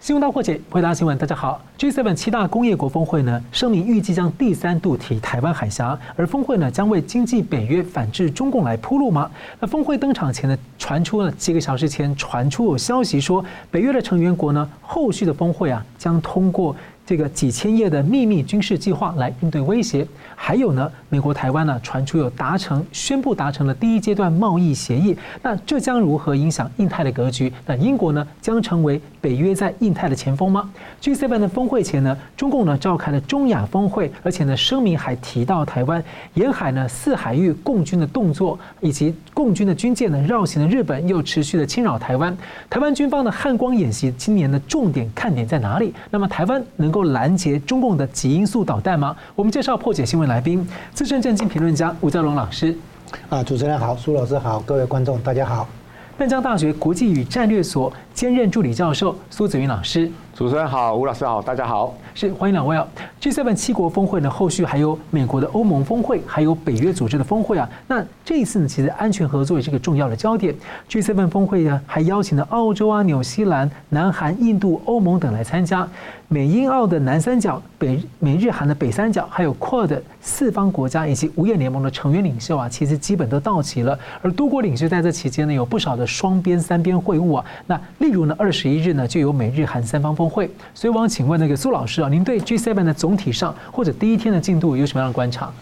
新闻大破解，回答新闻。大家好，G7 七大工业国峰会呢，声明预计将第三度提台湾海峡，而峰会呢将为经济北约反制中共来铺路吗？那峰会登场前呢，传出了几个小时前传出有消息说，北约的成员国呢，后续的峰会啊将通过。这个几千页的秘密军事计划来应对威胁，还有呢，美国台湾呢传出有达成宣布达成了第一阶段贸易协议，那这将如何影响印太的格局？那英国呢将成为北约在印太的前锋吗？G7 的峰会前呢，中共呢召开了中亚峰会，而且呢声明还提到台湾沿海呢四海域共军的动作，以及共军的军舰呢绕行的日本又持续的侵扰台湾，台湾军方的汉光演习今年的重点看点在哪里？那么台湾能够？拦截中共的极音速导弹吗？我们介绍破解新闻来宾，资深政经评论家吴家龙老师。啊，主持人好，苏老师好，各位观众大家好。淡江大学国际与战略所兼任助理教授苏子云老师。主持人好，吴老师好，大家好。是，欢迎两位啊。G7 七国峰会呢，后续还有美国的欧盟峰会，还有北约组织的峰会啊。那这一次呢，其实安全合作也是个重要的焦点。G7 峰会呢，还邀请了澳洲啊、纽西兰、南韩、印度、欧盟等来参加。美英澳的南三角、北美日韩的北三角，还有 QUAD 四方国家以及五眼联盟的成员领袖啊，其实基本都到齐了。而多国领袖在这期间呢，有不少的双边、三边会晤啊。那例如呢，二十一日呢，就有美日韩三方峰会。所以，我想请问那个苏老师啊，您对 G7 的总体上或者第一天的进度有什么样的观察？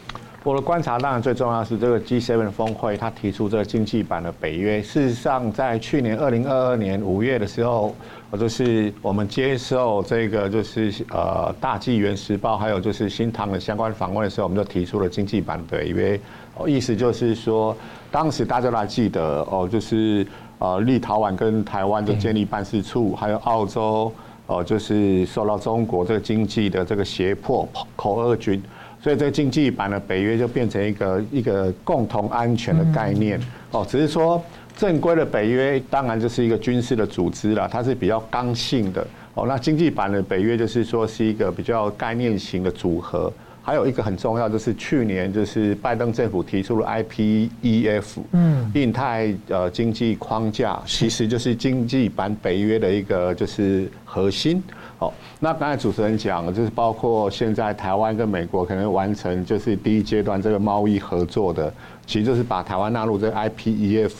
我的观察当然最重要是这个 G7 峰会，他提出这个经济版的北约。事实上，在去年二零二二年五月的时候，我就是我们接受这个就是呃大纪元时报还有就是新唐的相关访问的时候，我们就提出了经济版北约。哦，意思就是说，当时大家都还记得哦，就是呃立陶宛跟台湾的建立办事处，还有澳洲。哦，就是受到中国这个经济的这个胁迫，口二军，所以这个经济版的北约就变成一个一个共同安全的概念。哦，只是说正规的北约当然就是一个军事的组织了，它是比较刚性的。哦，那经济版的北约就是说是一个比较概念型的组合。还有一个很重要，就是去年就是拜登政府提出了 IPEF，嗯，印太呃经济框架，其实就是经济版北约的一个就是核心。好，那刚才主持人讲，就是包括现在台湾跟美国可能完成就是第一阶段这个贸易合作的，其实就是把台湾纳入这个 IPEF。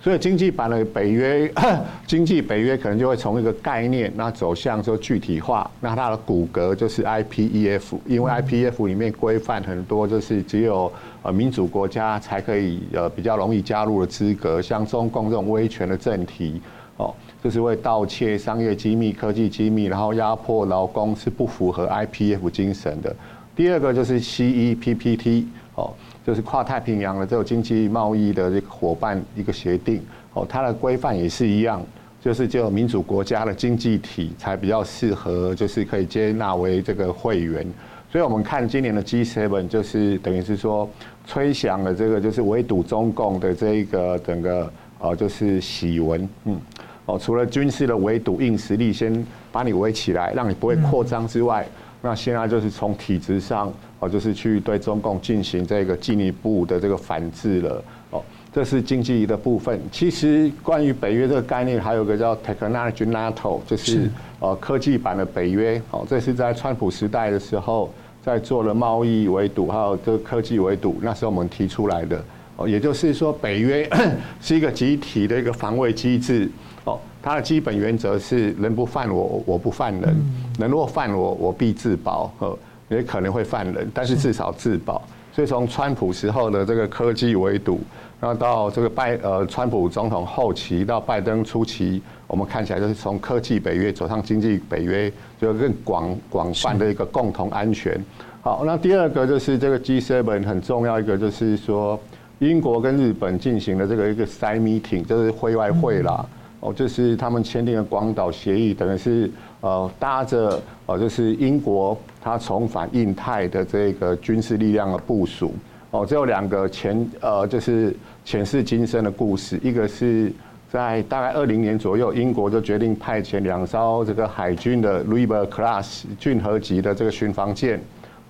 所以经济版的北约，经济北约可能就会从一个概念，那走向说具体化。那它的骨骼就是 IPEF，因为 IPEF 里面规范很多，就是只有呃民主国家才可以呃比较容易加入的资格，像中共这种威权的政体，哦，就是会盗窃商业机密、科技机密，然后压迫劳工，是不符合 IPEF 精神的。第二个就是 CEPTP，哦。就是跨太平洋的这种经济贸易的这个伙伴一个协定哦，它的规范也是一样，就是只有民主国家的经济体才比较适合，就是可以接纳为这个会员。所以我们看今年的 G7，就是等于是说吹响了这个就是围堵中共的这一个整个呃就是喜闻，嗯，哦，除了军事的围堵硬实力先把你围起来，让你不会扩张之外，那现在就是从体制上。哦，就是去对中共进行这个进一步的这个反制了。哦，这是经济的部分。其实关于北约这个概念，还有个叫 Technology NATO，就是呃科技版的北约。哦，这是在川普时代的时候，在做了贸易围堵，还有这个科技围堵，那时候我们提出来的。哦，也就是说，北约 是一个集体的一个防卫机制。哦，它的基本原则是人不犯我，我不犯人；人若犯我，我必自保。哦。也可能会犯人，但是至少自保。所以从川普时候的这个科技围堵，然后到这个拜呃川普总统后期到拜登初期，我们看起来就是从科技北约走上经济北约，就更广广泛的一个共同安全。好，那第二个就是这个 G7 很重要一个就是说，英国跟日本进行了这个一个 side meeting，就是会外会啦。哦，就是他们签订了广岛协议，等于是呃搭着呃就是英国他重返印太的这个军事力量的部署。哦，这有两个前呃就是前世今生的故事，一个是在大概二零年左右，英国就决定派遣两艘这个海军的 River Class 骏河级的这个巡防舰，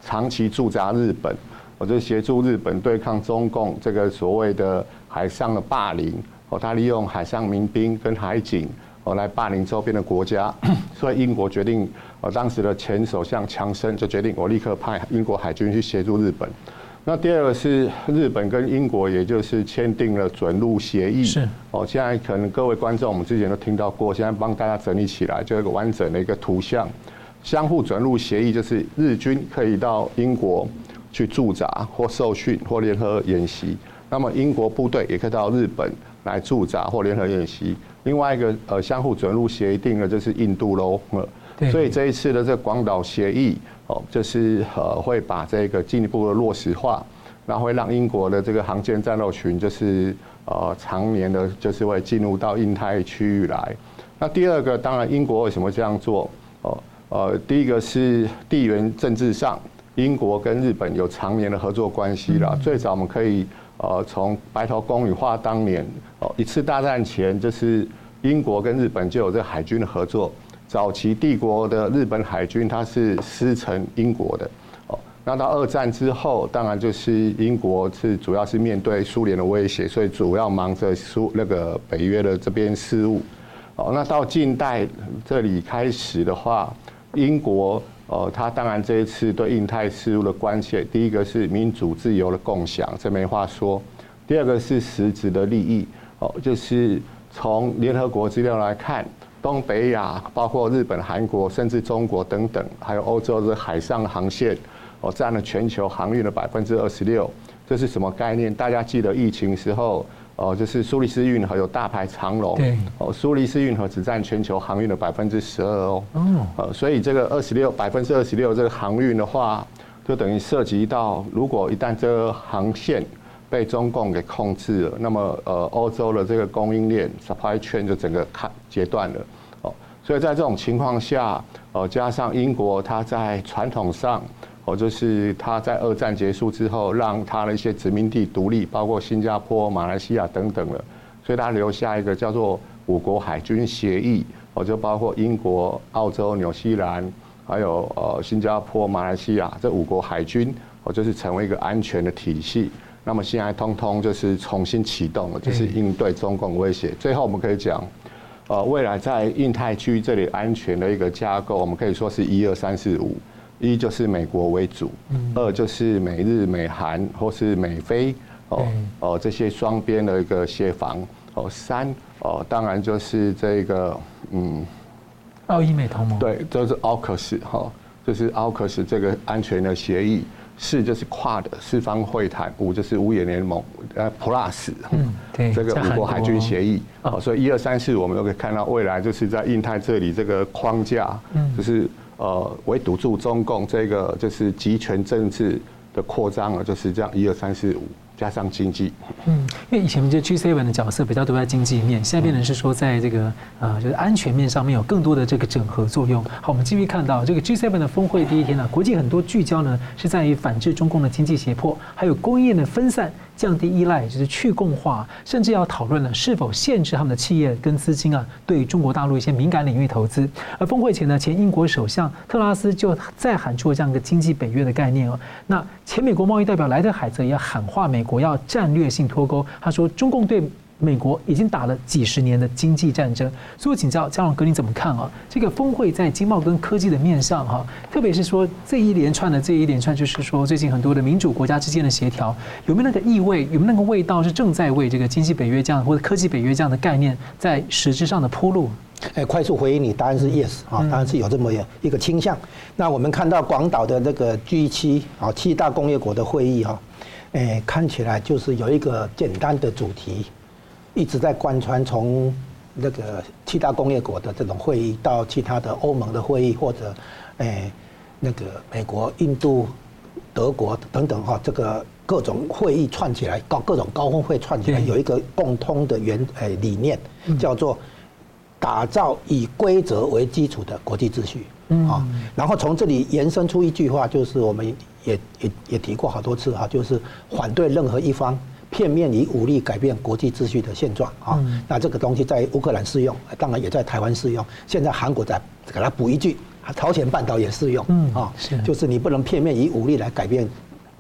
长期驻扎日本，我就协助日本对抗中共这个所谓的海上的霸凌。哦，他利用海上民兵跟海警，哦来霸凌周边的国家，所以英国决定，呃当时的前首相强生就决定，我立刻派英国海军去协助日本。那第二个是日本跟英国，也就是签订了准入协议。是哦，现在可能各位观众，我们之前都听到过，现在帮大家整理起来，就一个完整的一个图像。相互准入协议就是日军可以到英国去驻扎或受训或联合演习，那么英国部队也可以到日本来驻扎或联合演习。另外一个呃相互准入协议定的就是印度喽，呃，所以这一次的这个广岛协议。哦，就是呃会把这个进一步的落实化，然后会让英国的这个航舰战斗群就是呃常年的，就是会进入到印太区域来。那第二个，当然英国为什么这样做？哦，呃，第一个是地缘政治上，英国跟日本有常年的合作关系啦。最早我们可以呃从白头宫女话当年哦一次大战前，就是英国跟日本就有这海军的合作。早期帝国的日本海军，它是师承英国的哦。那到二战之后，当然就是英国是主要是面对苏联的威胁，所以主要忙着苏那个北约的这边事务。哦，那到近代这里开始的话，英国哦，他当然这一次对印太事务的关切，第一个是民主自由的共享，这没话说；第二个是实质的利益哦，就是从联合国资料来看。东北亚包括日本、韩国，甚至中国等等，还有欧洲的海上航线，哦，占了全球航运的百分之二十六。这是什么概念？大家记得疫情时候，哦，就是苏黎世运河有大排长龙，对，哦，苏黎世运河只占全球航运的百分之十二哦，哦，所以这个二十六百分之二十六这个航运的话，就等于涉及到，如果一旦这个航线被中共给控制了，那么呃，欧洲的这个供应链 supply chain 就整个看截断了哦。所以在这种情况下，哦，加上英国它在传统上，哦，就是他在二战结束之后，让他的一些殖民地独立，包括新加坡、马来西亚等等了，所以他留下一个叫做五国海军协议，哦，就包括英国、澳洲、纽西兰，还有呃新加坡、马来西亚这五国海军，哦，就是成为一个安全的体系。那么现在通通就是重新启动了，就是应对中共威胁。最后我们可以讲，呃，未来在印太区这里安全的一个架构，我们可以说是一二三四五，一就是美国为主，二就是美日美韩或是美菲哦哦这些双边的一个协防哦，三哦当然就是这个嗯，澳英美同盟对，就是 AUKUS 哈，就是 AUKUS 这个安全的协议。四就是跨的四方会谈，五就是五眼联盟，呃，Plus，嗯，对，这个五国海军协议，哦，所以一二三四，我们都可以看到未来就是在印太这里这个框架，嗯，就是呃，围堵住中共这个就是集权政治的扩张啊，就是这样一二三四五。加上经济，嗯，因为以前这 G7 的角色比较多在经济面，现在变成是说在这个呃，就是安全面上面有更多的这个整合作用。好，我们继续看到这个 G7 的峰会第一天呢，国际很多聚焦呢是在于反制中共的经济胁迫，还有供应链的分散。降低依赖，就是去共化，甚至要讨论了是否限制他们的企业跟资金啊，对中国大陆一些敏感领域投资。而峰会前呢，前英国首相特拉斯就再喊出了这样一个经济北约的概念哦。那前美国贸易代表莱特海则也喊话美国要战略性脱钩，他说中共对。美国已经打了几十年的经济战争，所以我请教嘉龙哥，你怎么看啊？这个峰会在经贸跟科技的面上哈，特别是说这一连串的这一连串，就是说最近很多的民主国家之间的协调，有没有那个意味？有没有那个味道？是正在为这个经济北约这样或者科技北约这样的概念在实质上的铺路？哎，快速回应你，答案是 yes 啊，当然是有这么一个倾向。那我们看到广岛的那个 G 七啊，七大工业国的会议哈，哎，看起来就是有一个简单的主题。一直在贯穿，从那个七大工业国的这种会议，到其他的欧盟的会议，或者，诶，那个美国、印度、德国等等哈，这个各种会议串起来，高各种高峰会串起来，有一个共通的原诶理念，叫做打造以规则为基础的国际秩序啊。然后从这里延伸出一句话，就是我们也也也提过好多次哈，就是反对任何一方。片面以武力改变国际秩序的现状啊，那这个东西在乌克兰适用，当然也在台湾适用。现在韩国在给他补一句，朝鲜半岛也适用啊，就是你不能片面以武力来改变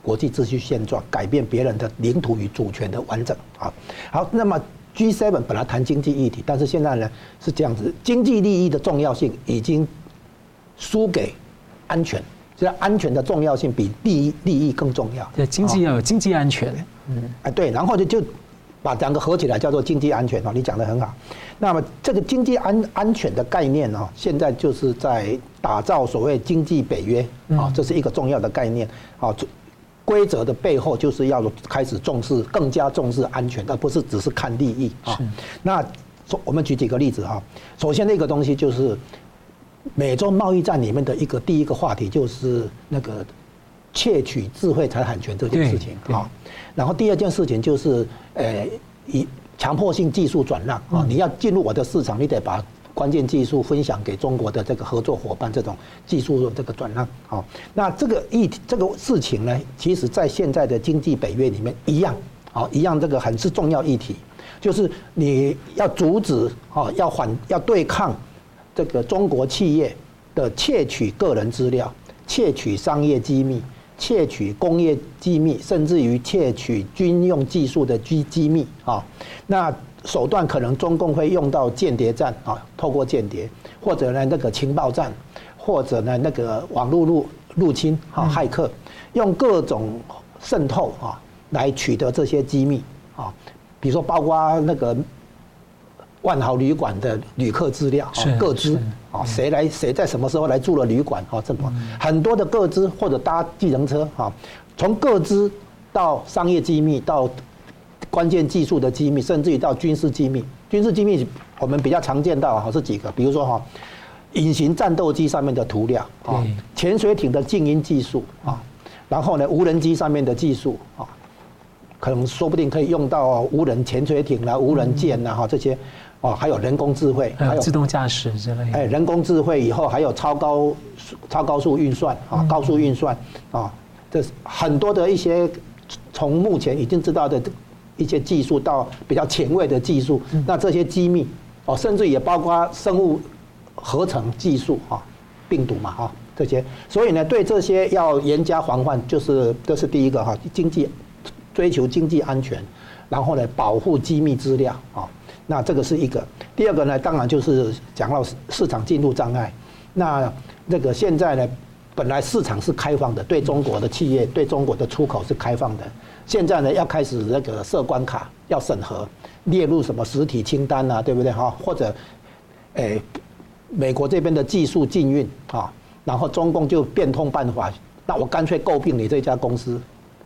国际秩序现状，改变别人的领土与主权的完整啊。好，那么 G7 本来谈经济议题，但是现在呢是这样子，经济利益的重要性已经输给安全，就是安全的重要性比利益利益更重要。对，经济要有经济安全。嗯，哎，对，然后就就把两个合起来叫做经济安全哦，你讲的很好。那么这个经济安安全的概念哦，现在就是在打造所谓经济北约啊，这是一个重要的概念啊。规则的背后就是要开始重视，更加重视安全，而不是只是看利益啊。那我们举几个例子哈。首先那个东西就是美洲贸易战里面的一个第一个话题，就是那个窃取智慧财产权这件事情啊。然后第二件事情就是呃，以强迫性技术转让啊，你要进入我的市场，你得把。关键技术分享给中国的这个合作伙伴，这种技术的这个转让，啊，那这个议题这个事情呢，其实在现在的经济北约里面一样，啊，一样这个很是重要议题，就是你要阻止，啊，要反要对抗这个中国企业的窃取个人资料、窃取商业机密、窃取工业机密，甚至于窃取军用技术的机机密，啊，那。手段可能中共会用到间谍战啊，透过间谍，或者呢那个情报战，或者呢那个网络入入侵啊，骇客，用各种渗透啊来取得这些机密啊，比如说包括那个万豪旅馆的旅客资料啊，各资啊，谁来谁在什么时候来住了旅馆啊，这么很多的各资或者搭计程车啊，从各资到商业机密到。关键技术的机密，甚至于到军事机密。军事机密我们比较常见到哈是几个，比如说哈，隐形战斗机上面的涂料啊，潜水艇的静音技术啊，然后呢，无人机上面的技术啊，可能说不定可以用到无人潜水艇啦、无人舰呐哈这些啊，还有人工智慧，还有自动驾驶之类的。哎，人工智慧以后还有超高超高速运算啊，高速运算啊，这是很多的一些从目前已经知道的。一些技术到比较前卫的技术，那这些机密哦，甚至也包括生物合成技术啊，病毒嘛哈这些，所以呢，对这些要严加防范，就是这是第一个哈，经济追求经济安全，然后呢，保护机密资料啊，那这个是一个。第二个呢，当然就是讲到市场进入障碍，那这个现在呢，本来市场是开放的，对中国的企业，对中国的出口是开放的。现在呢，要开始那个设关卡，要审核，列入什么实体清单啊，对不对哈？或者，诶，美国这边的技术禁运啊，然后中共就变通办法，那我干脆诟病你这家公司，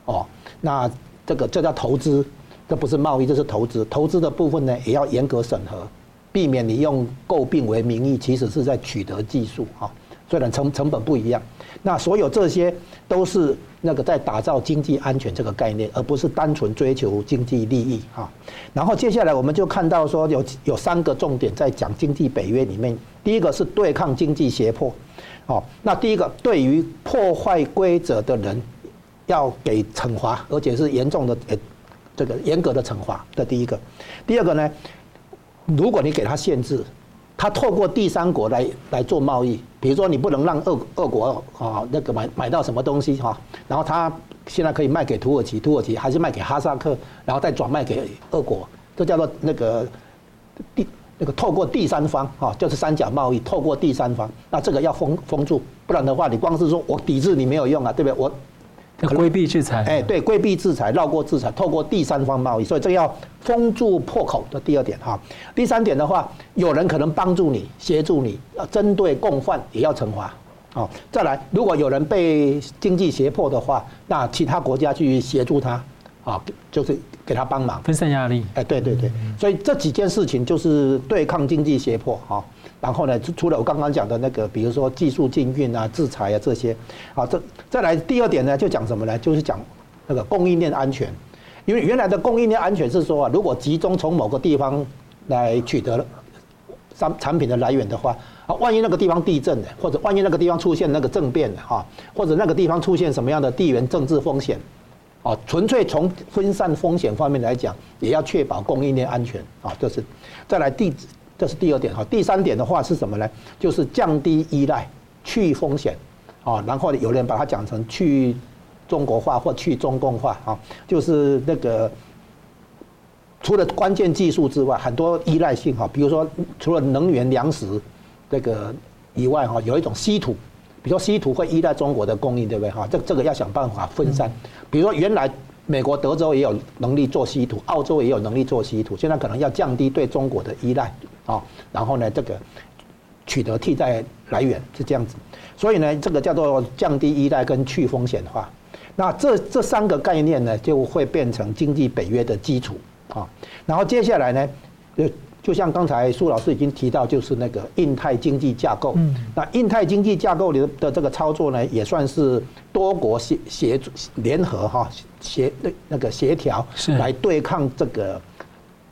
哦，那这个这叫投资，这不是贸易，这是投资。投资的部分呢，也要严格审核，避免你用购并为名义，其实是在取得技术啊，虽然成成本不一样。那所有这些都是那个在打造经济安全这个概念，而不是单纯追求经济利益哈。然后接下来我们就看到说有有三个重点在讲经济北约里面，第一个是对抗经济胁迫，哦，那第一个对于破坏规则的人要给惩罚，而且是严重的这个严格的惩罚这第一个。第二个呢，如果你给他限制。他透过第三国来来做贸易，比如说你不能让俄俄国啊那个买买到什么东西哈，然后他现在可以卖给土耳其，土耳其还是卖给哈萨克，然后再转卖给俄国，这叫做那个第那个透过第三方哈，就是三角贸易，透过第三方，那这个要封封住，不然的话你光是说我抵制你没有用啊，对不对？我。规避制裁，哎，对，规避制裁，绕过制裁，透过第三方贸易，所以这个要封住破口的第二点哈。第三点的话，有人可能帮助你，协助你，要针对共犯也要惩罚。哦，再来，如果有人被经济胁迫的话，那其他国家去协助他，啊，就是给他帮忙，分散压力。哎，对对对，所以这几件事情就是对抗经济胁迫啊。然后呢，除了我刚刚讲的那个，比如说技术禁运啊、制裁啊这些，好，这再来第二点呢，就讲什么呢？就是讲那个供应链安全。因为原来的供应链安全是说啊，如果集中从某个地方来取得商产品的来源的话，啊，万一那个地方地震了，或者万一那个地方出现那个政变了哈，或者那个地方出现什么样的地缘政治风险，啊，纯粹从分散风险方面来讲，也要确保供应链安全啊，这是再来第。这是第二点哈，第三点的话是什么呢？就是降低依赖、去风险，啊，然后有人把它讲成去中国化或去中共化啊，就是那个除了关键技术之外，很多依赖性哈，比如说除了能源、粮食这个以外哈，有一种稀土，比如说稀土会依赖中国的供应，对不对哈？这这个要想办法分散。比如说原来美国、德州也有能力做稀土，澳洲也有能力做稀土，现在可能要降低对中国的依赖啊，然后呢，这个取得替代来源是这样子。所以呢，这个叫做降低依赖跟去风险化。那这这三个概念呢，就会变成经济北约的基础。啊，然后接下来呢，就就像刚才苏老师已经提到，就是那个印太经济架构。嗯，那印太经济架构里的这个操作呢，也算是多国协协联合哈协那那个协调，是来对抗这个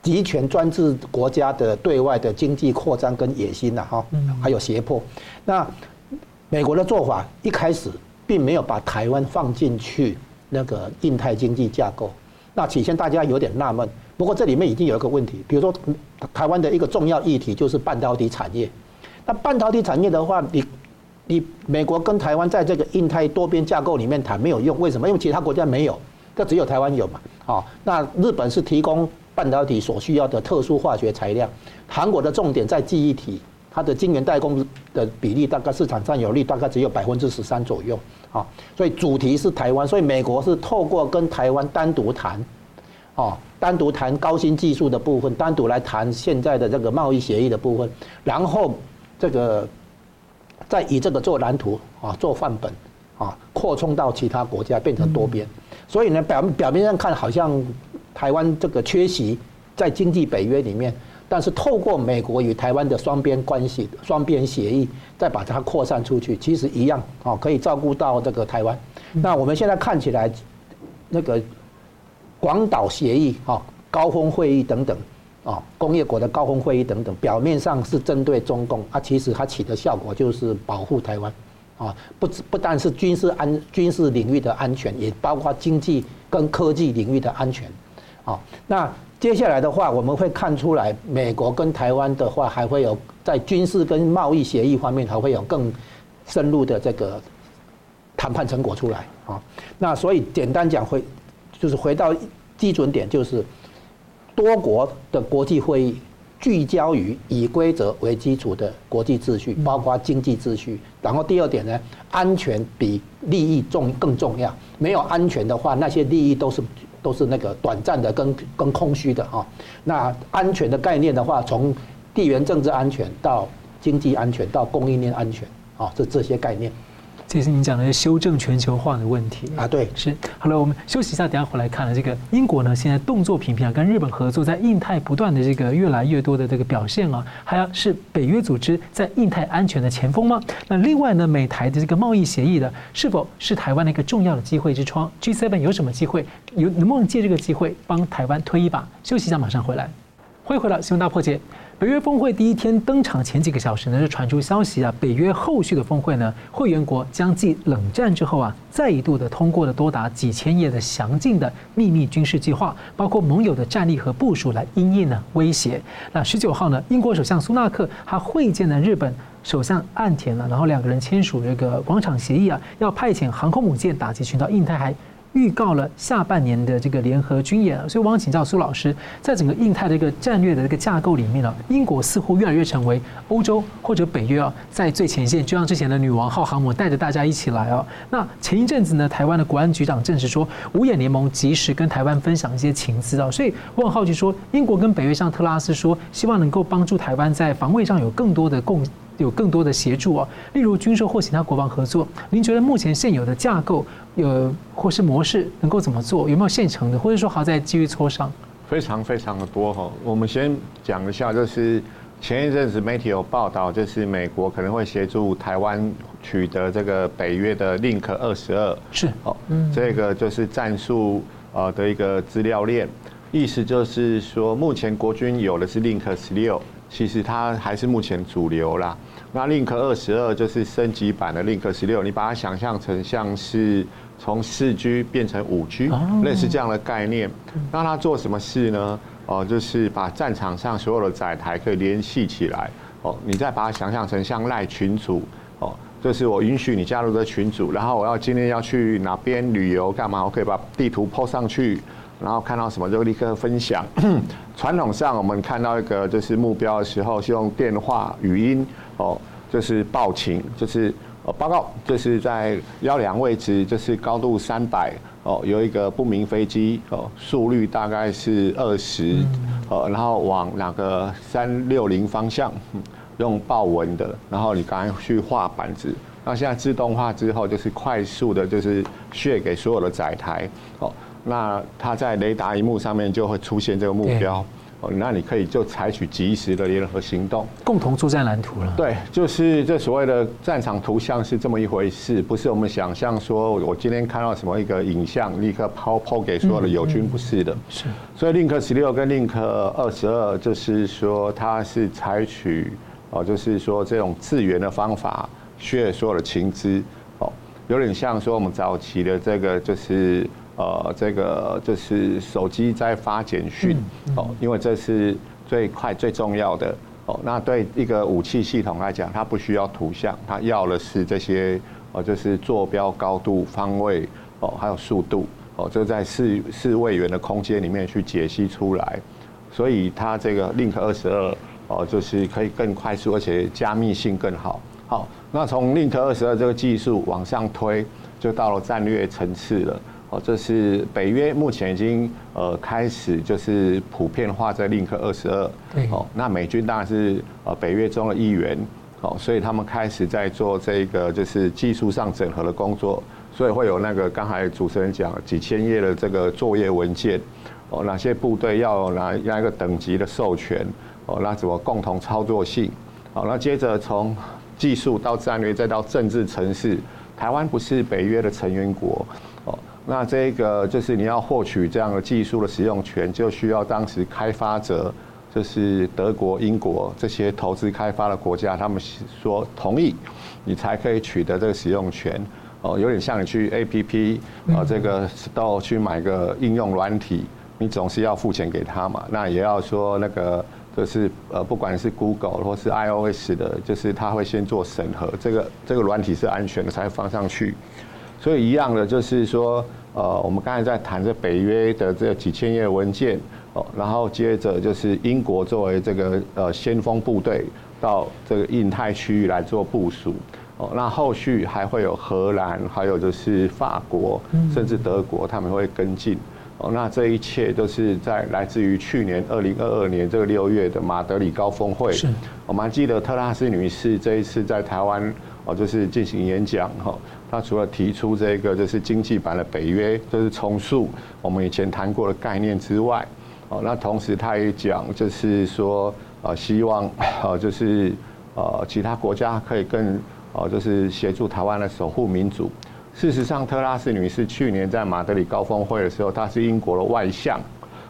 集权专制国家的对外的经济扩张跟野心呐哈，还有胁迫。那美国的做法一开始并没有把台湾放进去那个印太经济架构，那起先大家有点纳闷。不过这里面已经有一个问题，比如说台湾的一个重要议题就是半导体产业。那半导体产业的话，你你美国跟台湾在这个印太多边架构里面谈没有用，为什么？因为其他国家没有，这只有台湾有嘛。好，那日本是提供半导体所需要的特殊化学材料，韩国的重点在记忆体，它的晶圆代工的比例大概市场占有率大概只有百分之十三左右。啊，所以主题是台湾，所以美国是透过跟台湾单独谈。哦，单独谈高新技术的部分，单独来谈现在的这个贸易协议的部分，然后这个再以这个做蓝图啊，做范本啊，扩充到其他国家，变成多边。所以呢，表表面上看好像台湾这个缺席在经济北约里面，但是透过美国与台湾的双边关系、双边协议，再把它扩散出去，其实一样啊，可以照顾到这个台湾。那我们现在看起来那个。广岛协议、啊高峰会议等等，啊工业国的高峰会议等等，表面上是针对中共，啊其实它起的效果就是保护台湾，啊不不但是军事安军事领域的安全，也包括经济跟科技领域的安全，啊那接下来的话，我们会看出来，美国跟台湾的话，还会有在军事跟贸易协议方面，还会有更深入的这个谈判成果出来，啊那所以简单讲回。就是回到基准点，就是多国的国际会议聚焦于以规则为基础的国际秩序，包括经济秩序。然后第二点呢，安全比利益重更重要。没有安全的话，那些利益都是都是那个短暂的跟跟空虚的啊。那安全的概念的话，从地缘政治安全到经济安全到供应链安全啊，这这些概念。这是你讲的修正全球化的问题啊，对，是。好了，我们休息一下，等下回来看了这个英国呢，现在动作频频啊，跟日本合作，在印太不断的这个越来越多的这个表现啊，还要是北约组织在印太安全的前锋吗？那另外呢，美台的这个贸易协议的，是否是台湾的一个重要的机会之窗？G7 有什么机会？有能不能借这个机会帮台湾推一把？休息一下，马上回来。欢迎回到新闻大破解。北约峰会第一天登场前几个小时呢，就传出消息啊，北约后续的峰会呢，会员国将继冷战之后啊，再一度的通过了多达几千页的详尽的秘密军事计划，包括盟友的战力和部署来因应呢威胁。那十九号呢，英国首相苏纳克他会见了日本首相岸田呢，然后两个人签署这个广场协议啊，要派遣航空母舰打击群岛印太海。预告了下半年的这个联合军演，所以我想请教苏老师，在整个印太的一个战略的这个架构里面呢，英国似乎越来越成为欧洲或者北约啊，在最前线，就像之前的女王号航母带着大家一起来哦。那前一阵子呢，台湾的国安局长证实说，五眼联盟及时跟台湾分享一些情资啊，所以我很好奇说，英国跟北约上特拉斯说，希望能够帮助台湾在防卫上有更多的共。有更多的协助啊，例如军售或其他国防合作。您觉得目前现有的架构呃或是模式能够怎么做？有没有现成的，或者说还在继续磋商？非常非常的多哈。我们先讲一下，就是前一阵子媒体有报道，就是美国可能会协助台湾取得这个北约的 Link 二十二，是哦，嗯，这个就是战术呃的一个资料链，意思就是说，目前国军有的是 Link 十六，其实它还是目前主流啦。那 Link 二十二就是升级版的 Link 十六，你把它想象成像是从四 G 变成五 G，类似这样的概念。那它做什么事呢？哦，就是把战场上所有的载台可以联系起来。哦，你再把它想象成像赖群组。哦，就是我允许你加入这群组，然后我要今天要去哪边旅游干嘛，我可以把地图 po 上去。然后看到什么就立刻分享。传统上我们看到一个就是目标的时候，是用电话语音哦，就是报情，就是呃报告，就是在幺两位置，就是高度三百哦，有一个不明飞机哦，速率大概是二十，呃，然后往哪个三六零方向，用报文的，然后你赶快去画板子。那现在自动化之后，就是快速的，就是 share 给所有的载台哦。那它在雷达萤幕上面就会出现这个目标哦。那你可以就采取及时的联合行动，共同作战蓝图了。对，就是这所谓的战场图像是这么一回事，不是我们想象说我今天看到什么一个影像，立刻抛抛给所有的友军，不是的。是。所以 Link 十六跟 Link 二十二，就是说它是采取哦，就是说这种自源的方法。学所有的情资，哦，有点像说我们早期的这个就是呃，这个就是手机在发简讯，哦，因为这是最快最重要的，哦，那对一个武器系统来讲，它不需要图像，它要的是这些，哦，就是坐标、高度、方位，哦，还有速度，哦，就在四四位元的空间里面去解析出来，所以它这个 Link 二十二，哦，就是可以更快速，而且加密性更好。好，那从 Link 二十二这个技术往上推，就到了战略层次了。哦，这是北约目前已经呃开始就是普遍化在 Link 二十二。哦，那美军当然是呃北约中的一员。哦，所以他们开始在做这个就是技术上整合的工作。所以会有那个刚才主持人讲几千页的这个作业文件。哦，哪些部队要有哪哪一个等级的授权？哦，那怎么共同操作性？好，那接着从技术到战略，再到政治城市，台湾不是北约的成员国哦。那这个就是你要获取这样的技术的使用权，就需要当时开发者，就是德国、英国这些投资开发的国家，他们说同意，你才可以取得这个使用权哦。有点像你去 APP 啊，这个 Store 去买个应用软体，你总是要付钱给他嘛。那也要说那个。就是呃，不管是 Google 或是 iOS 的，就是它会先做审核，这个这个软体是安全的才放上去。所以一样的，就是说呃，我们刚才在谈这北约的这几千页文件哦，然后接着就是英国作为这个呃先锋部队到这个印太区域来做部署哦，那后续还会有荷兰，还有就是法国，甚至德国，他们会跟进。哦，那这一切都是在来自于去年二零二二年这个六月的马德里高峰会。是，我们还记得特拉斯女士这一次在台湾哦，就是进行演讲哈。她除了提出这个就是经济版的北约，就是重塑我们以前谈过的概念之外，哦，那同时他也讲就是说，呃，希望呃就是呃其他国家可以更呃就是协助台湾来守护民主。事实上，特拉斯女士去年在马德里高峰会的时候，她是英国的外相，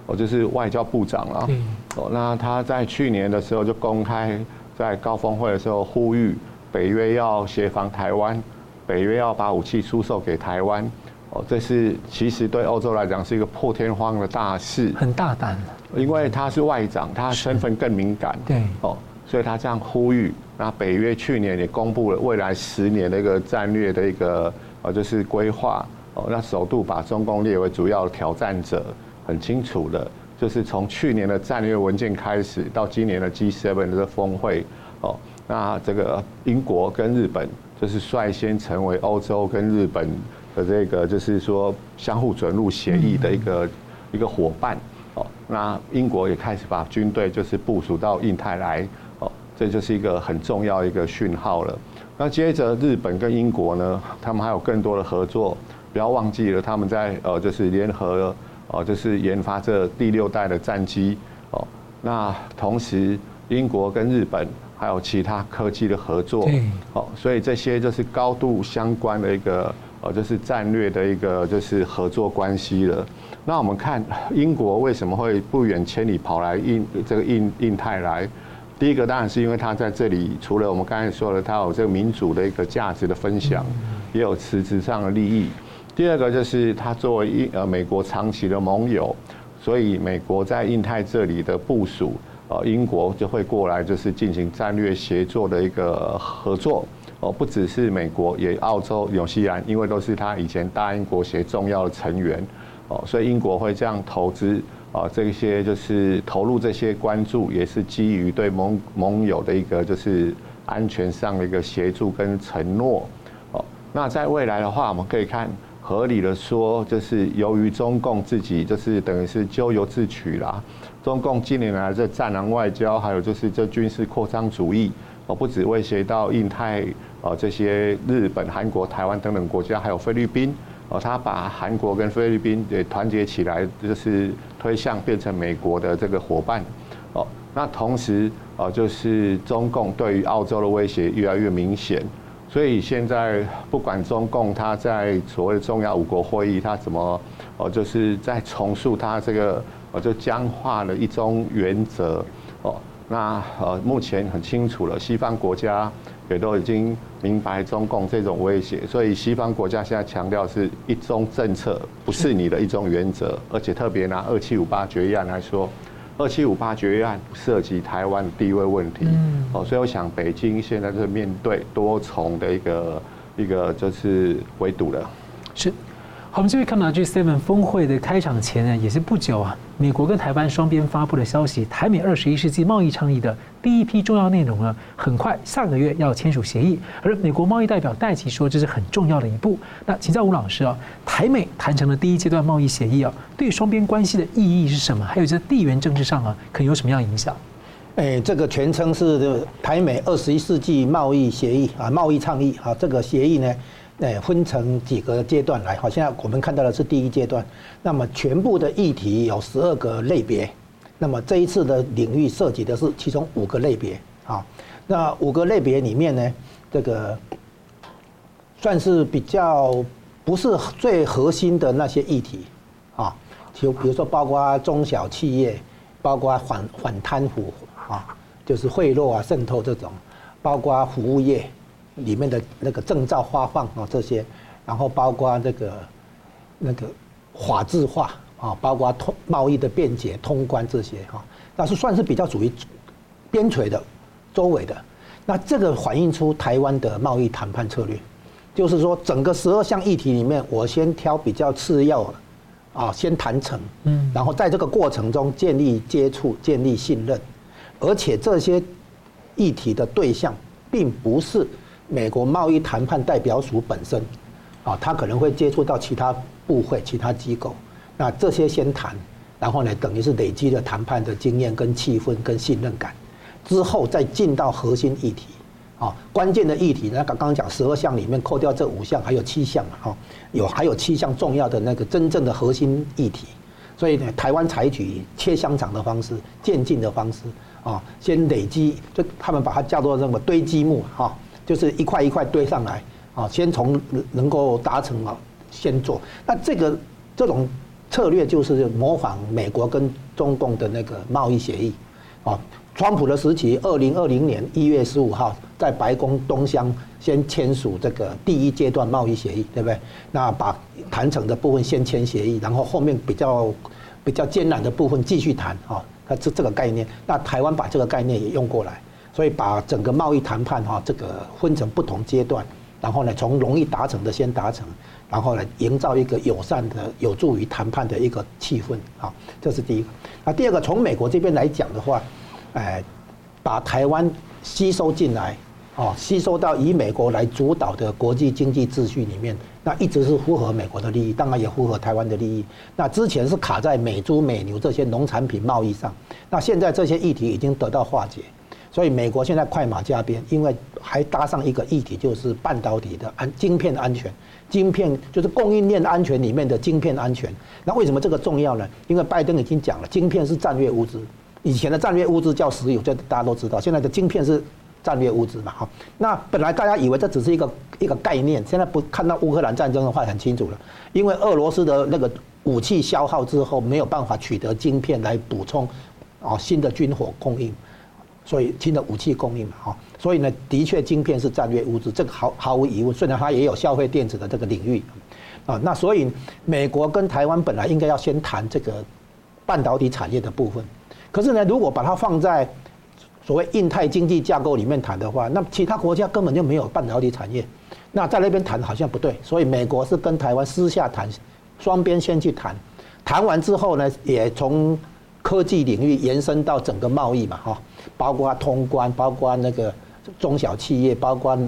哦，就是外交部长了。哦，那她在去年的时候就公开在高峰会的时候呼吁北约要协防台湾，北约要把武器出售给台湾。哦，这是其实对欧洲来讲是一个破天荒的大事，很大胆。因为他是外长，他身份更敏感。对。哦，所以他这样呼吁。那北约去年也公布了未来十年的一个战略的一个。呃，就是规划哦，那首度把中共列为主要挑战者，很清楚的，就是从去年的战略文件开始，到今年的 G7 的这个峰会，哦，那这个英国跟日本就是率先成为欧洲跟日本的这个就是说相互准入协议的一个一个伙伴，哦，那英国也开始把军队就是部署到印太来，哦，这就是一个很重要一个讯号了。那接着日本跟英国呢，他们还有更多的合作，不要忘记了他们在呃就是联合呃就是研发这第六代的战机哦。那同时英国跟日本还有其他科技的合作，哦，所以这些就是高度相关的一个呃就是战略的一个就是合作关系了。那我们看英国为什么会不远千里跑来印这个印印太来？第一个当然是因为他在这里，除了我们刚才说的，他有这个民主的一个价值的分享，也有实质上的利益。第二个就是他作为英呃美国长期的盟友，所以美国在印太这里的部署，呃，英国就会过来就是进行战略协作的一个合作。哦，不只是美国，也澳洲、纽西兰，因为都是他以前大英国协重要的成员。哦，所以英国会这样投资啊，这些就是投入这些关注，也是基于对盟盟友的一个就是安全上的一个协助跟承诺。哦，那在未来的话，我们可以看合理的说，就是由于中共自己就是等于是咎由自取啦。中共近年来这战狼外交，还有就是这军事扩张主义，哦，不止威胁到印太，呃，这些日本、韩国、台湾等等国家，还有菲律宾，哦，他把韩国跟菲律宾也团结起来，就是推向变成美国的这个伙伴，哦，那同时，呃，就是中共对于澳洲的威胁越来越明显，所以现在不管中共他在所谓的重要五国会议，他怎么，哦，就是在重塑他这个。我就僵化了一中原则。哦，那呃目前很清楚了，西方国家也都已经明白中共这种威胁，所以西方国家现在强调是一中政策，不是你的一中原则，而且特别拿二七五八决议案来说，二七五八决议案涉及台湾地位问题，哦，所以我想北京现在是面对多重的一个一个就是围堵了，是。好，我们继续看到 G7 峰会的开场前呢，也是不久啊，美国跟台湾双边发布的消息，台美二十一世纪贸易倡议的第一批重要内容呢，很快下个月要签署协议。而美国贸易代表戴琪说，这是很重要的一步。那请教吴老师啊，台美谈成了第一阶段贸易协议啊，对双边关系的意义是什么？还有在地缘政治上啊，可能有什么样影响？哎，这个全称是台美二十一世纪贸易协议啊，贸易倡议啊，这个协议呢。哎，分成几个阶段来。好，现在我们看到的是第一阶段。那么全部的议题有十二个类别。那么这一次的领域涉及的是其中五个类别。啊，那五个类别里面呢，这个算是比较不是最核心的那些议题。啊，就比如说包括中小企业，包括反反贪腐啊，就是贿赂啊、渗透这种，包括服务业。里面的那个证照发放啊这些，然后包括这个那个法制化啊，包括通贸易的便捷通关这些哈，那是算是比较属于边陲的周围的。那这个反映出台湾的贸易谈判策略，就是说整个十二项议题里面，我先挑比较次要的啊，先谈成，嗯，然后在这个过程中建立接触、建立信任，而且这些议题的对象并不是。美国贸易谈判代表署本身，啊，他可能会接触到其他部会、其他机构，那这些先谈，然后呢，等于是累积了谈判的经验、跟气氛、跟信任感，之后再进到核心议题，啊，关键的议题，那刚刚讲十二项里面扣掉这五项，还有七项嘛，哈，有还有七项重要的那个真正的核心议题，所以呢，台湾采取切香肠的方式、渐进的方式，啊，先累积，就他们把它叫做什么堆积木，哈。就是一块一块堆上来，啊，先从能够达成啊，先做。那这个这种策略就是模仿美国跟中共的那个贸易协议，啊，川普的时期，二零二零年一月十五号在白宫东厢先签署这个第一阶段贸易协议，对不对？那把谈成的部分先签协议，然后后面比较比较艰难的部分继续谈，啊，那这这个概念，那台湾把这个概念也用过来。所以把整个贸易谈判哈，这个分成不同阶段，然后呢，从容易达成的先达成，然后呢，营造一个友善的、有助于谈判的一个气氛啊，这是第一个。那第二个，从美国这边来讲的话，哎，把台湾吸收进来，哦，吸收到以美国来主导的国际经济秩序里面，那一直是符合美国的利益，当然也符合台湾的利益。那之前是卡在美猪美牛这些农产品贸易上，那现在这些议题已经得到化解。所以美国现在快马加鞭，因为还搭上一个议题，就是半导体的安晶片安全，晶片就是供应链安全里面的晶片安全。那为什么这个重要呢？因为拜登已经讲了，晶片是战略物资，以前的战略物资叫石油，这大家都知道。现在的晶片是战略物资嘛？哈，那本来大家以为这只是一个一个概念，现在不看到乌克兰战争的话很清楚了，因为俄罗斯的那个武器消耗之后，没有办法取得晶片来补充啊新的军火供应。所以新的武器供应嘛，哈，所以呢，的确，晶片是战略物资，这个毫毫无疑问。虽然它也有消费电子的这个领域，啊，那所以美国跟台湾本来应该要先谈这个半导体产业的部分，可是呢，如果把它放在所谓印太经济架构里面谈的话，那其他国家根本就没有半导体产业，那在那边谈好像不对，所以美国是跟台湾私下谈，双边先去谈，谈完之后呢，也从科技领域延伸到整个贸易嘛，哈，包括通关，包括那个中小企业，包括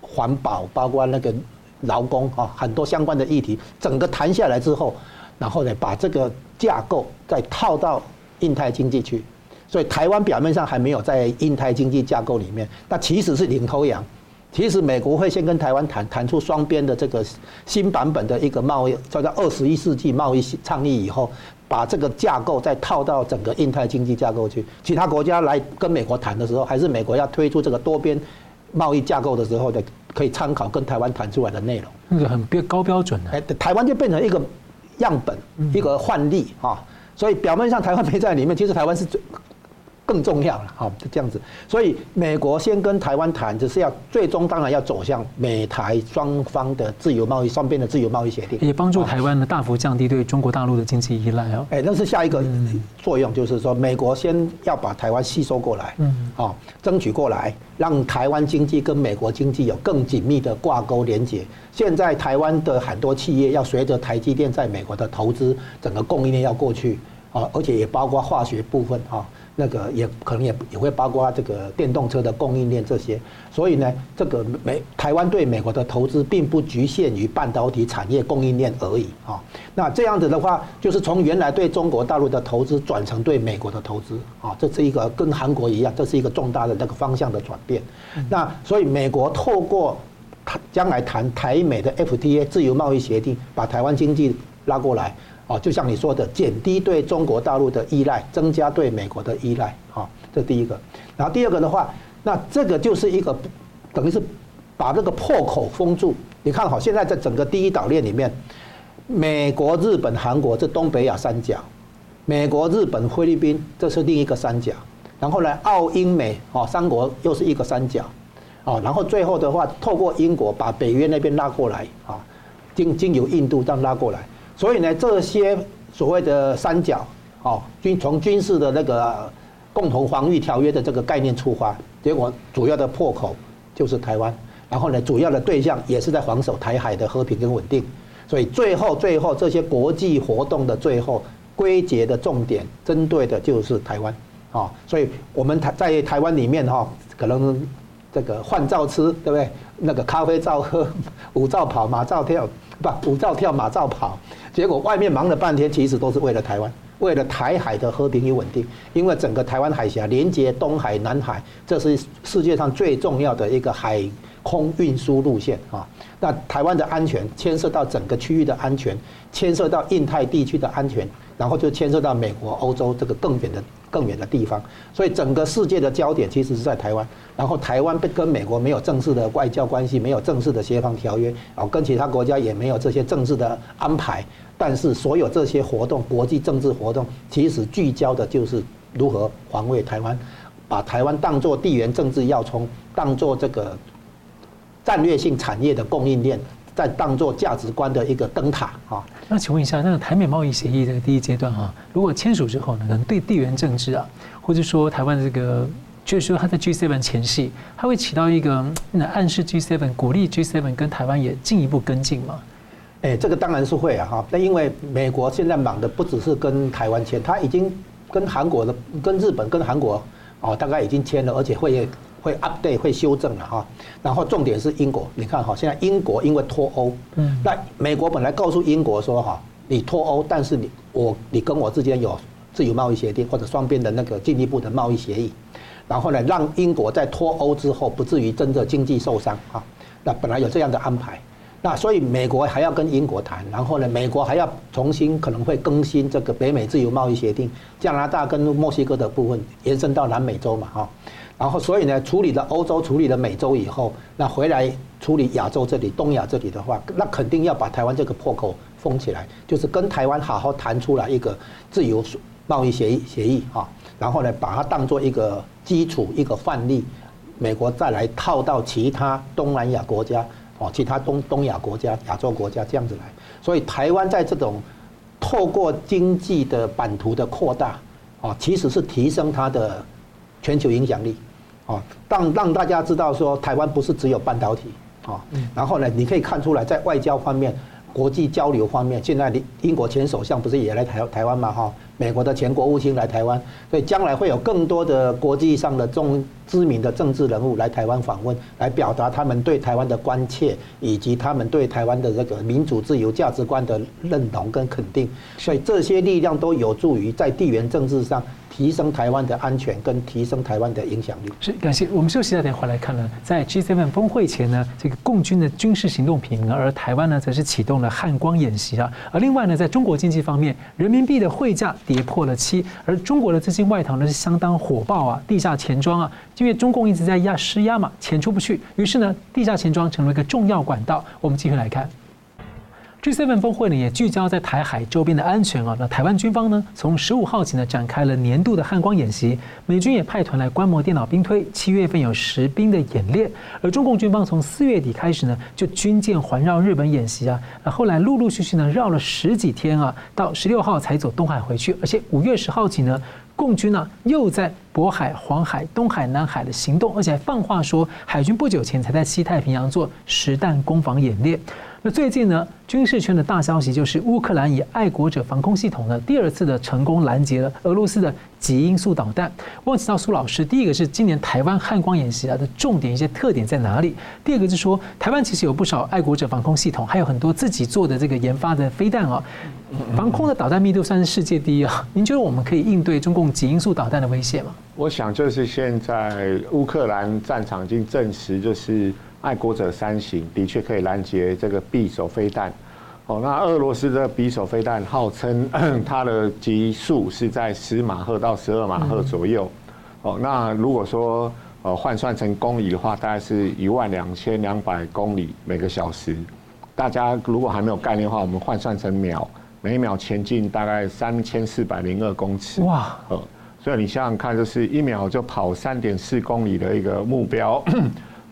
环保，包括那个劳工，哈，很多相关的议题，整个谈下来之后，然后呢，把这个架构再套到印太经济去，所以台湾表面上还没有在印太经济架构里面，那其实是领头羊。其实美国会先跟台湾谈，谈出双边的这个新版本的一个贸易，叫做二十一世纪贸易倡议以后，把这个架构再套到整个印太经济架构去。其他国家来跟美国谈的时候，还是美国要推出这个多边贸易架构的时候的，可以参考跟台湾谈出来的内容。那个很标高标准的，哎，台湾就变成一个样本，一个范例啊。所以表面上台湾没在里面，其实台湾是最。更重要了，好，就这样子。所以美国先跟台湾谈，只是要最终当然要走向美台双方的自由贸易、双边的自由贸易协定，也帮助台湾呢大幅降低对中国大陆的经济依赖哦。哎，那是下一个作用，就是说美国先要把台湾吸收过来，嗯，好，争取过来，让台湾经济跟美国经济有更紧密的挂钩连接。现在台湾的很多企业要随着台积电在美国的投资，整个供应链要过去，啊，而且也包括化学部分，啊。那个也可能也也会包括这个电动车的供应链这些，所以呢，这个美台湾对美国的投资并不局限于半导体产业供应链而已啊。那这样子的话，就是从原来对中国大陆的投资转成对美国的投资啊，这是一个跟韩国一样，这是一个重大的那个方向的转变。那所以美国透过将来谈台美的 FTA 自由贸易协定，把台湾经济拉过来。哦，就像你说的，减低对中国大陆的依赖，增加对美国的依赖，啊，这第一个。然后第二个的话，那这个就是一个等于是把这个破口封住。你看好，现在在整个第一岛链里面，美国、日本、韩国这东北亚三角，美国、日本、菲律宾这是另一个三角，然后呢，澳英美哦三国又是一个三角，哦，然后最后的话，透过英国把北约那边拉过来，啊，经经由印度这样拉过来。所以呢，这些所谓的三角，哦，军从军事的那个共同防御条约的这个概念出发，结果主要的破口就是台湾，然后呢，主要的对象也是在防守台海的和平跟稳定。所以最后最后这些国际活动的最后归结的重点，针对的就是台湾，啊，所以我们台在台湾里面哈，可能这个换照吃，对不对？那个咖啡照喝，舞照跑，马照跳，不，舞照跳，马照跑。结果外面忙了半天，其实都是为了台湾，为了台海的和平与稳定。因为整个台湾海峡连接东海、南海，这是世界上最重要的一个海空运输路线啊。那台湾的安全牵涉到整个区域的安全，牵涉到印太地区的安全，然后就牵涉到美国、欧洲这个更远的。更远的地方，所以整个世界的焦点其实是在台湾。然后台湾跟美国没有正式的外交关系，没有正式的协防条约，然后跟其他国家也没有这些政治的安排。但是所有这些活动，国际政治活动，其实聚焦的就是如何防卫台湾，把台湾当作地缘政治要冲，当作这个战略性产业的供应链。再当做价值观的一个灯塔啊！那请问一下，那个台美贸易协议的第一阶段哈，如果签署之后呢，可能对地缘政治啊，或者说台湾这个，就是说它在 G7 前夕，它会起到一个那暗示 G7 鼓励 G7 跟台湾也进一步跟进吗？哎，这个当然是会啊哈！那因为美国现在忙的不只是跟台湾签，他已经跟韩国的、跟日本、跟韩国哦，大概已经签了，而且会。会 update 会修正了哈，然后重点是英国，你看哈，现在英国因为脱欧，嗯，那美国本来告诉英国说哈，你脱欧，但是你我你跟我之间有自由贸易协定或者双边的那个进一步的贸易协议，然后呢，让英国在脱欧之后不至于真的经济受伤啊，那本来有这样的安排，那所以美国还要跟英国谈，然后呢，美国还要重新可能会更新这个北美自由贸易协定，加拿大跟墨西哥的部分延伸到南美洲嘛哈。然后，所以呢，处理了欧洲，处理了美洲以后，那回来处理亚洲这里、东亚这里的话，那肯定要把台湾这个破口封起来，就是跟台湾好好谈出来一个自由贸易协议协议啊。然后呢，把它当做一个基础、一个范例，美国再来套到其他东南亚国家哦，其他东东亚国家、亚洲国家这样子来。所以，台湾在这种透过经济的版图的扩大啊，其实是提升它的全球影响力。哦，让让大家知道说，台湾不是只有半导体，啊，然后呢，你可以看出来，在外交方面，国际交流方面，现在的英国前首相不是也来台台湾嘛？哈，美国的前国务卿来台湾，所以将来会有更多的国际上的重知名的政治人物来台湾访问，来表达他们对台湾的关切，以及他们对台湾的这个民主自由价值观的认同跟肯定。所以这些力量都有助于在地缘政治上。提升台湾的安全跟提升台湾的影响力。是，感谢。我们休息一下，等回来看呢，在 G7 峰会前呢，这个共军的军事行动频，而台湾呢则是启动了汉光演习啊。而另外呢，在中国经济方面，人民币的汇价跌破了七，而中国的资金外逃呢是相当火爆啊，地下钱庄啊，因为中共一直在压施压嘛，钱出不去，于是呢，地下钱庄成了一个重要管道。我们继续来看。G7 峰会呢也聚焦在台海周边的安全啊。那台湾军方呢从十五号起呢展开了年度的汉光演习，美军也派团来观摩电脑兵推，七月份有实兵的演练。而中共军方从四月底开始呢就军舰环绕日本演习啊，那后来陆陆续续呢绕了十几天啊，到十六号才走东海回去。而且五月十号起呢，共军呢又在渤海、黄海、东海、南海的行动，而且还放话说海军不久前才在西太平洋做实弹攻防演练。那最近呢，军事圈的大消息就是乌克兰以爱国者防空系统呢，第二次的成功拦截了俄罗斯的极音速导弹。问起到苏老师，第一个是今年台湾汉光演习啊的重点一些特点在哪里？第二个是说，台湾其实有不少爱国者防空系统，还有很多自己做的这个研发的飞弹啊，防空的导弹密度算是世界第一啊。您觉得我们可以应对中共极音速导弹的威胁吗？我想就是现在乌克兰战场已经证实，就是。爱国者三型的确可以拦截这个匕首飞弹，哦，那俄罗斯的匕首飞弹号称 它的极速是在十马赫到十二马赫左右，哦，那如果说呃换算成公里的话，大概是一万两千两百公里每个小时。大家如果还没有概念的话，我们换算成秒，每秒前进大概三千四百零二公尺。哇，呃，所以你想想看，就是一秒就跑三点四公里的一个目标。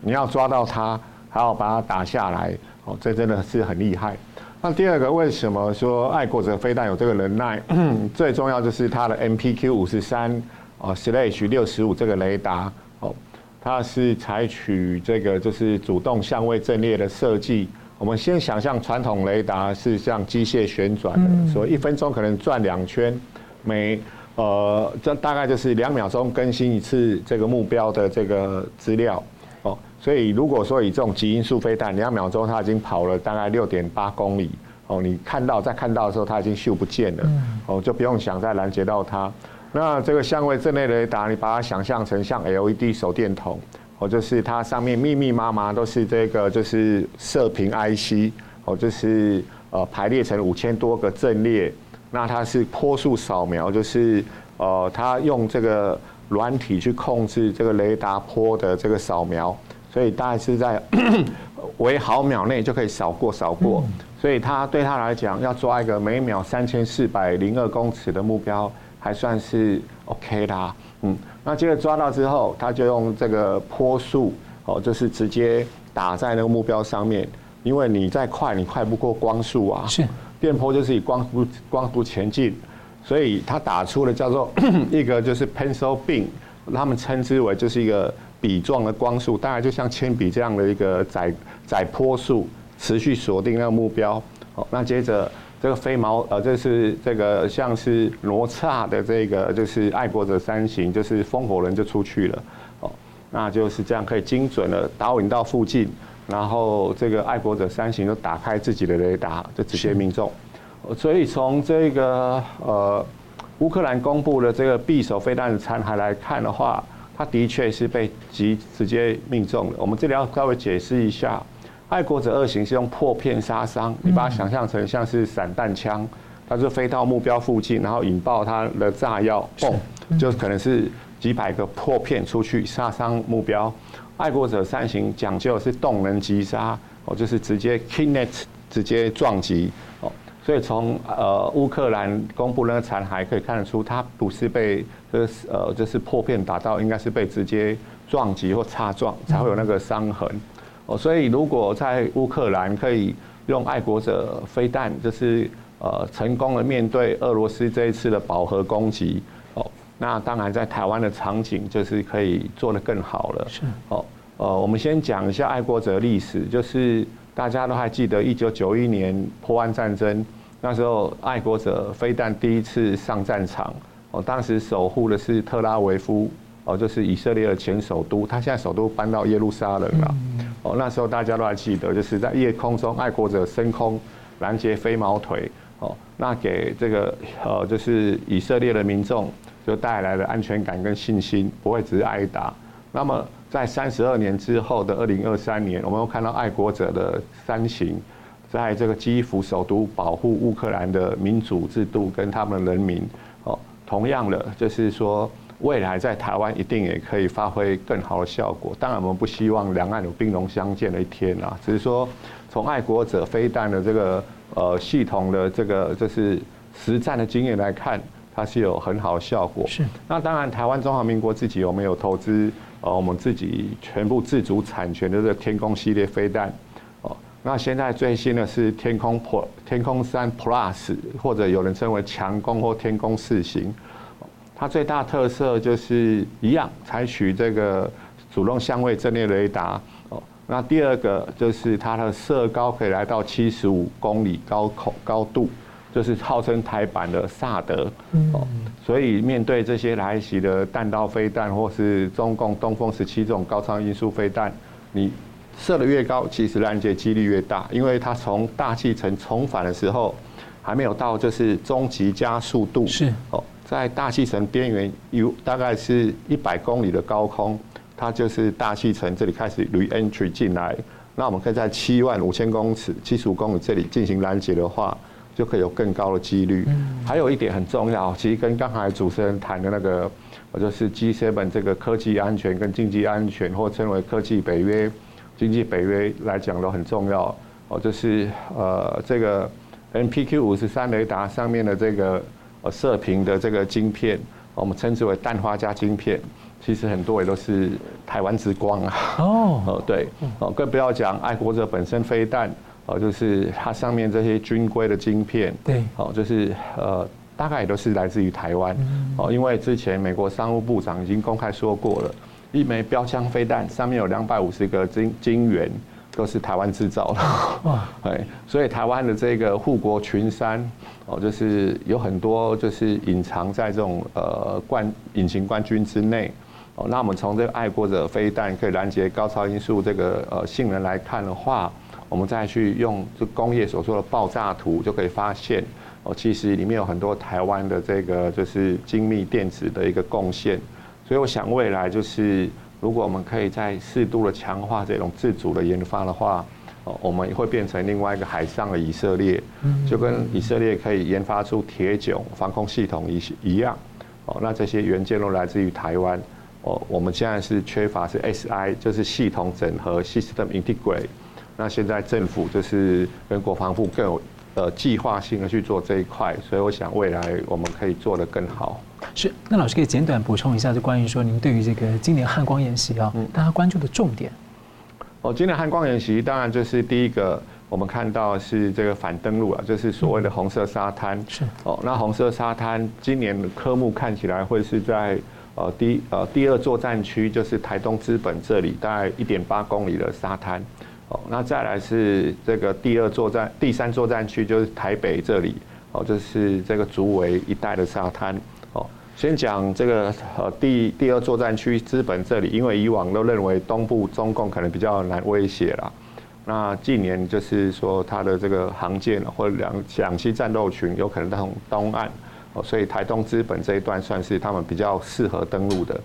你要抓到它，还要把它打下来，哦，这真的是很厉害。那第二个，为什么说爱国者飞弹有这个能耐？最重要就是它的 MPQ 五十三哦，Slash 六十五这个雷达哦，它是采取这个就是主动相位阵列的设计。我们先想象传统雷达是像机械旋转的，所以一分钟可能转两圈，每呃这大概就是两秒钟更新一次这个目标的这个资料。所以，如果说以这种极音速飞弹，两秒钟它已经跑了大概六点八公里哦，你看到再看到的时候，它已经嗅不见了哦，就不用想再拦截到它。那这个相位阵列雷达，你把它想象成像 LED 手电筒，哦，就是它上面密密麻麻都是这个就是射频 IC，哦，就是呃排列成五千多个阵列，那它是波速扫描，就是呃它用这个软体去控制这个雷达波的这个扫描。所以大概是在 为毫秒内就可以扫过扫过，所以他对他来讲要抓一个每秒三千四百零二公尺的目标，还算是 OK 啦。嗯，那接着抓到之后，他就用这个坡速哦，就是直接打在那个目标上面，因为你再快，你快不过光速啊。是，电波就是以光速光速前进，所以他打出了叫做 一个就是 pencil beam，他们称之为就是一个。笔状的光束，大概就像铅笔这样的一个载载波数，持续锁定那个目标。好，那接着这个飞毛呃，这是这个像是罗刹的这个就是爱国者三型，就是风火轮就出去了。哦，那就是这样可以精准的打引到附近，然后这个爱国者三型就打开自己的雷达，就直接命中。所以从这个呃乌克兰公布的这个匕首飞弹的残骸来看的话。他的确是被直直接命中了。我们这里要稍微解释一下，爱国者二型是用破片杀伤，你把它想象成像是散弹枪，它就飞到目标附近，然后引爆它的炸药，嘣，就可能是几百个破片出去杀伤目标。爱国者三型讲究是动能击杀，哦，就是直接 kinet 直接撞击，哦。所以从呃乌克兰公布那个残骸可以看得出，它不是被就是呃就是破片打到，应该是被直接撞击或擦撞才会有那个伤痕。哦，所以如果在乌克兰可以用爱国者飞弹，就是呃成功的面对俄罗斯这一次的饱和攻击，哦，那当然在台湾的场景就是可以做得更好了。是。哦，呃，我们先讲一下爱国者历史，就是。大家都还记得一九九一年破湾战争，那时候爱国者飞弹第一次上战场，哦，当时守护的是特拉维夫，哦，就是以色列的前首都，他现在首都搬到耶路撒冷了，哦，那时候大家都还记得，就是在夜空中，爱国者升空拦截飞毛腿，哦，那给这个呃，就是以色列的民众就带来了安全感跟信心，不会只是挨打。那么在三十二年之后的二零二三年，我们又看到爱国者的三型，在这个基辅首都保护乌克兰的民主制度跟他们人民。哦，同样的，就是说未来在台湾一定也可以发挥更好的效果。当然，我们不希望两岸有兵戎相见的一天啊，只是说从爱国者飞弹的这个呃系统的这个就是实战的经验来看，它是有很好的效果。是。那当然，台湾中华民国自己有没有投资？呃，我们自己全部自主产权的这个天弓系列飞弹，哦，那现在最新的是天空 Pro 天空三 Plus，或者有人称为强攻或天空四型，它最大特色就是一样，采取这个主动相位阵列雷达，哦，那第二个就是它的射高可以来到七十五公里高口高度。就是号称台版的萨德，哦，所以面对这些来袭的弹道飞弹，或是中共东风十七这种高超音速飞弹，你射的越高，其实拦截几率越大，因为它从大气层重返的时候，还没有到就是终极加速度，是哦，在大气层边缘有大概是一百公里的高空，它就是大气层这里开始 re-entry 进来，那我们可以在七万五千公尺、七十五公里这里进行拦截的话。就可以有更高的几率。还有一点很重要，其实跟刚才主持人谈的那个，我就是 G7 这个科技安全跟经济安全，或称为科技北约、经济北约来讲都很重要。哦，就是呃这个 MPQ 五十三雷达上面的这个呃射频的这个晶片，我们称之为氮化镓晶片，其实很多也都是台湾之光啊。哦，哦对，哦更不要讲爱国者本身飞弹。哦，就是它上面这些军规的晶片，对，哦，就是呃，大概也都是来自于台湾，哦，因为之前美国商务部长已经公开说过了，一枚标枪飞弹上面有两百五十个晶晶圆，都是台湾制造的，哇，对，所以台湾的这个护国群山，哦，就是有很多就是隐藏在这种呃冠隐形冠军之内，哦，那我们从这个爱国者飞弹可以拦截高超音速这个呃性能来看的话。我们再去用这工业所说的爆炸图，就可以发现哦，其实里面有很多台湾的这个就是精密电子的一个贡献。所以我想未来就是，如果我们可以再适度的强化这种自主的研发的话，哦，我们会变成另外一个海上的以色列，就跟以色列可以研发出铁迥防空系统一一样。哦，那这些元件都来自于台湾。哦，我们现在是缺乏是 SI，就是系统整合 （System Integrate）。那现在政府就是跟国防部更有呃计划性的去做这一块，所以我想未来我们可以做得更好。是，那老师可以简短补充一下，就关于说您对于这个今年汉光演习啊，大家关注的重点。哦，今年汉光演习当然就是第一个，我们看到是这个反登陆啊，就是所谓的红色沙滩。是。哦，那红色沙滩今年的科目看起来会是在呃第呃第二作战区，就是台东资本这里，大概一点八公里的沙滩。哦，那再来是这个第二作战、第三作战区，就是台北这里，哦，就是这个竹围一带的沙滩。哦，先讲这个呃第第二作战区资本这里，因为以往都认为东部中共可能比较难威胁啦。那近年就是说它的这个航舰或者两两栖战斗群有可能到东岸，哦，所以台东资本这一段算是他们比较适合登陆的。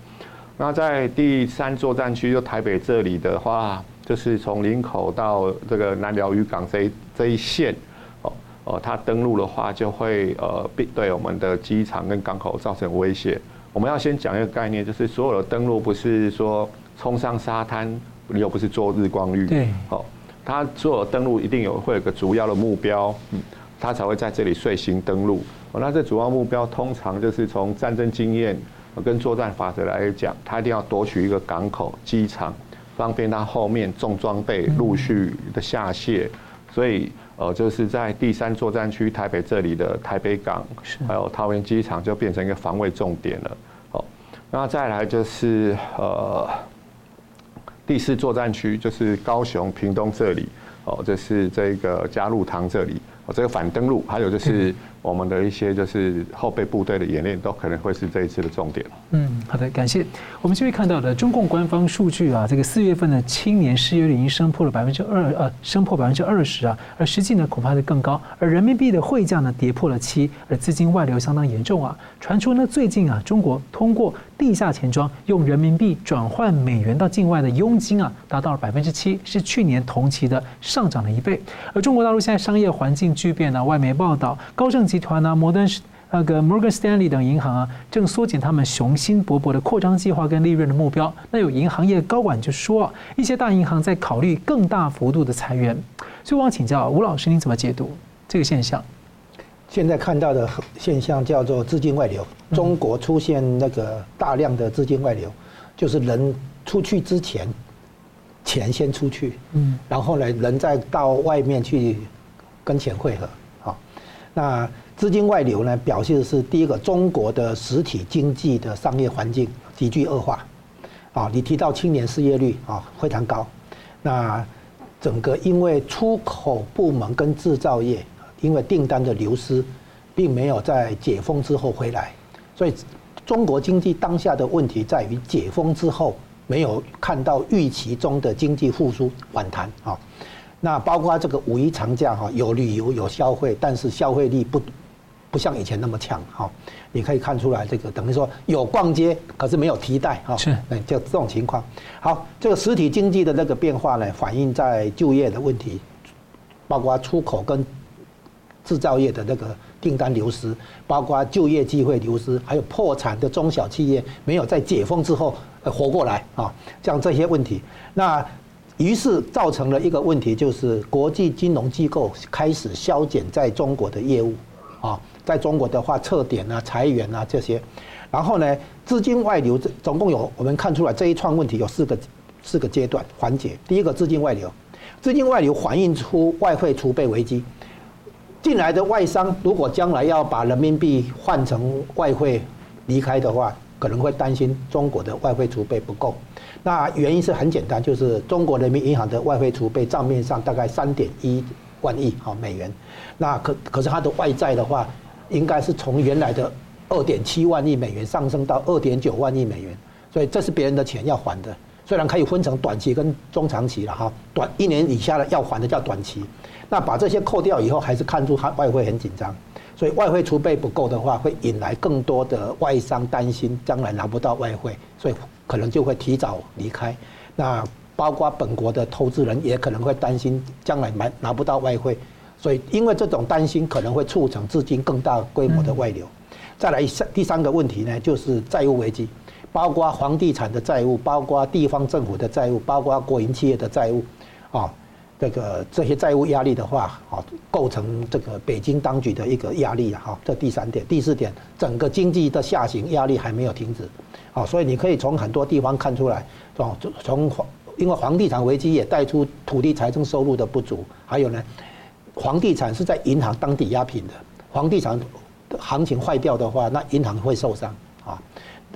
那在第三作战区就台北这里的话。就是从林口到这个南寮渔港这一这一线，哦哦，它登陆的话就会呃，对我们的机场跟港口造成威胁。我们要先讲一个概念，就是所有的登陆不是说冲上沙滩，你又不是做日光浴，对，哦，它所有登陆一定有会有个主要的目标，嗯，它才会在这里遂行登陆。哦，那这主要目标通常就是从战争经验跟作战法则来讲，它一定要夺取一个港口、机场。方便他后面重装备陆续的下卸，所以呃，就是在第三作战区台北这里的台北港，还有桃园机场就变成一个防卫重点了。好，那再来就是呃第四作战区，就是高雄屏东这里，哦，就是这个加入唐这里。哦，这个反登陆，还有就是我们的一些就是后备部队的演练，都可能会是这一次的重点。嗯，好的，感谢。我们继续看到的中共官方数据啊，这个四月份的青年失业率已经升破了百分之二，呃，升破百分之二十啊，而实际呢恐怕是更高。而人民币的汇价呢跌破了七，而资金外流相当严重啊。传出呢最近啊，中国通过地下钱庄用人民币转换美元到境外的佣金啊，达到了百分之七，是去年同期的上涨了一倍。而中国大陆现在商业环境巨变呢，外媒报道，高盛团啊，摩登那个 Morgan Stanley 等银行啊，正缩减他们雄心勃勃的扩张计划跟利润的目标。那有银行业高管就说，一些大银行在考虑更大幅度的裁员。所以我想请教吴老师，您怎么解读这个现象？现在看到的现象叫做资金外流，中国出现那个大量的资金外流，就是人出去之前，钱先出去，嗯，然后呢，人再到外面去跟钱汇合，好，那资金外流呢，表现的是第一个，中国的实体经济的商业环境急剧恶化，啊，你提到青年失业率啊非常高，那整个因为出口部门跟制造业。因为订单的流失，并没有在解封之后回来，所以中国经济当下的问题在于解封之后没有看到预期中的经济复苏反弹啊。那包括这个五一长假哈，有旅游有消费，但是消费力不不像以前那么强哈。你可以看出来，这个等于说有逛街，可是没有提袋哈。是，就这种情况。好，这个实体经济的那个变化呢，反映在就业的问题，包括出口跟。制造业的那个订单流失，包括就业机会流失，还有破产的中小企业没有在解封之后活过来啊，像这些问题，那于是造成了一个问题，就是国际金融机构开始削减在中国的业务啊，在中国的话撤点啊、裁员啊这些，然后呢，资金外流总共有我们看出来这一串问题有四个四个阶段环节，第一个资金外流，资金外流反映出外汇储备危机。进来的外商如果将来要把人民币换成外汇离开的话，可能会担心中国的外汇储备不够。那原因是很简单，就是中国人民银行的外汇储备账面上大概三点一万亿好美元，那可可是它的外债的话，应该是从原来的二点七万亿美元上升到二点九万亿美元，所以这是别人的钱要还的。虽然可以分成短期跟中长期了哈，短一年以下的要还的叫短期。那把这些扣掉以后，还是看出它外汇很紧张，所以外汇储备不够的话，会引来更多的外商担心将来拿不到外汇，所以可能就会提早离开。那包括本国的投资人也可能会担心将来买拿不到外汇，所以因为这种担心可能会促成资金更大规模的外流。再来三第三个问题呢，就是债务危机，包括房地产的债务，包括地方政府的债务，包括国营企业的债务，啊。这个这些债务压力的话，啊，构成这个北京当局的一个压力啊，哈，这第三点，第四点，整个经济的下行压力还没有停止，啊，所以你可以从很多地方看出来，从从房，因为房地产危机也带出土地财政收入的不足，还有呢，房地产是在银行当抵押品的，房地产行情坏掉的话，那银行会受伤啊，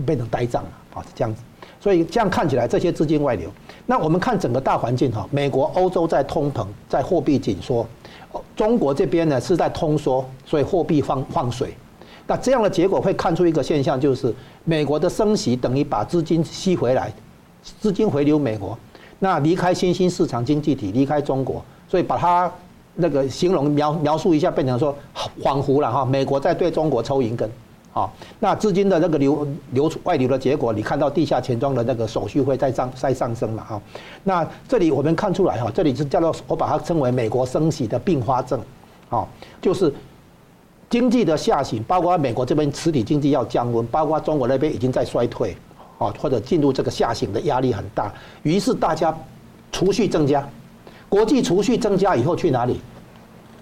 变成呆账了啊，是这样子。所以这样看起来，这些资金外流。那我们看整个大环境哈，美国、欧洲在通膨，在货币紧缩，中国这边呢是在通缩，所以货币放放水。那这样的结果会看出一个现象，就是美国的升息等于把资金吸回来，资金回流美国，那离开新兴市场经济体，离开中国，所以把它那个形容描描述一下，变成说恍惚了哈，美国在对中国抽银根。啊，那资金的那个流流出外流的结果，你看到地下钱庄的那个手续费在上在上升嘛？哈，那这里我们看出来哈，这里是叫做我把它称为美国升息的并发症，啊，就是经济的下行，包括美国这边实体经济要降温，包括中国那边已经在衰退，啊，或者进入这个下行的压力很大，于是大家储蓄增加，国际储蓄增加以后去哪里？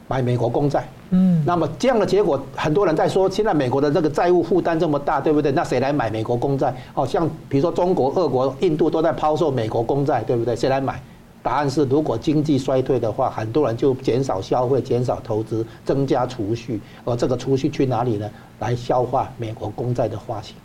买美国公债。嗯，那么这样的结果，很多人在说，现在美国的这个债务负担这么大，对不对？那谁来买美国公债？哦，像比如说中国、俄国、印度都在抛售美国公债，对不对？谁来买？答案是，如果经济衰退的话，很多人就减少消费、减少投资、增加储蓄，而这个储蓄去哪里呢？来消化美国公债的发行，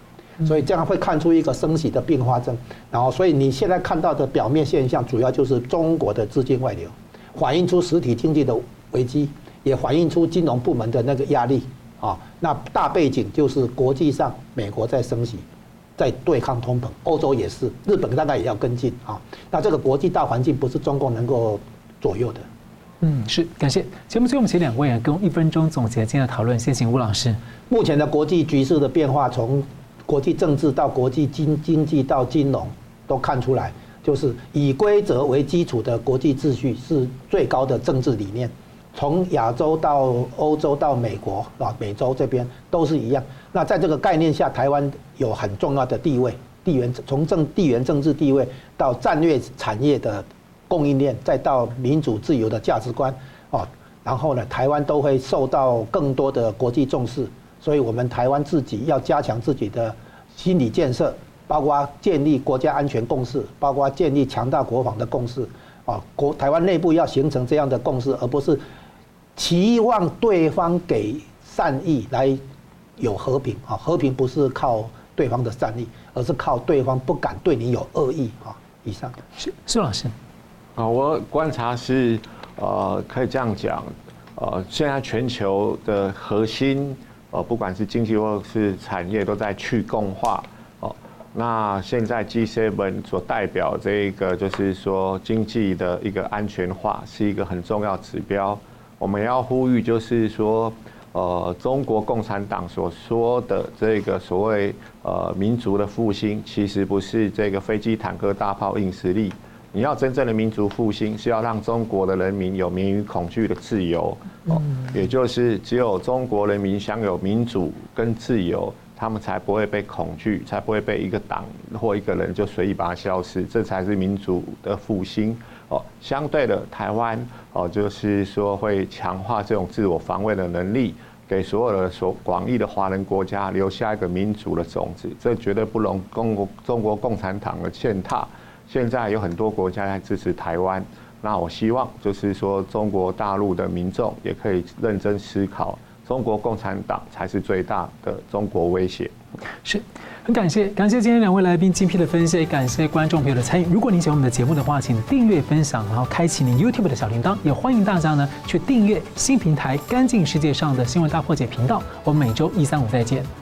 所以这样会看出一个升息的并发症。然后，所以你现在看到的表面现象，主要就是中国的资金外流。反映出实体经济的危机，也反映出金融部门的那个压力啊。那大背景就是国际上美国在升息，在对抗通膨，欧洲也是，日本大概也要跟进啊。那这个国际大环境不是中共能够左右的。嗯，是，感谢节目最后我们请两位啊，跟一分钟总结今天的讨论。先请吴老师。目前的国际局势的变化，从国际政治到国际经经济到金融，都看出来，就是以规则为基础的国际秩序是最高的政治理念。从亚洲到欧洲到美国啊，美洲这边都是一样。那在这个概念下，台湾有很重要的地位，地缘从政地缘政治地位到战略产业的。供应链，再到民主自由的价值观，啊，然后呢，台湾都会受到更多的国际重视，所以我们台湾自己要加强自己的心理建设，包括建立国家安全共识，包括建立强大国防的共识，啊，国台湾内部要形成这样的共识，而不是期望对方给善意来有和平啊，和平不是靠对方的善意，而是靠对方不敢对你有恶意啊。以上是苏老师。啊，我观察是，呃，可以这样讲，呃，现在全球的核心，呃，不管是经济或是产业，都在去共化。哦，那现在 G7 所代表这一个，就是说经济的一个安全化，是一个很重要指标。我们要呼吁，就是说，呃，中国共产党所说的这个所谓呃民族的复兴，其实不是这个飞机、坦克、大炮、硬实力。你要真正的民族复兴，是要让中国的人民有免于恐惧的自由，哦，也就是只有中国人民享有民主跟自由，他们才不会被恐惧，才不会被一个党或一个人就随意把它消失，这才是民主的复兴。哦，相对的，台湾哦，就是说会强化这种自我防卫的能力，给所有的所广义的华人国家留下一个民主的种子，这绝对不容中国中国共产党的践踏。现在有很多国家在支持台湾，那我希望就是说，中国大陆的民众也可以认真思考，中国共产党才是最大的中国威胁。是很感谢，感谢今天两位来宾精辟的分析，感谢观众朋友的参与。如果您喜欢我们的节目的话，请订阅、分享，然后开启您 YouTube 的小铃铛，也欢迎大家呢去订阅新平台“干净世界上的新闻大破解”频道。我们每周一、三、五再见。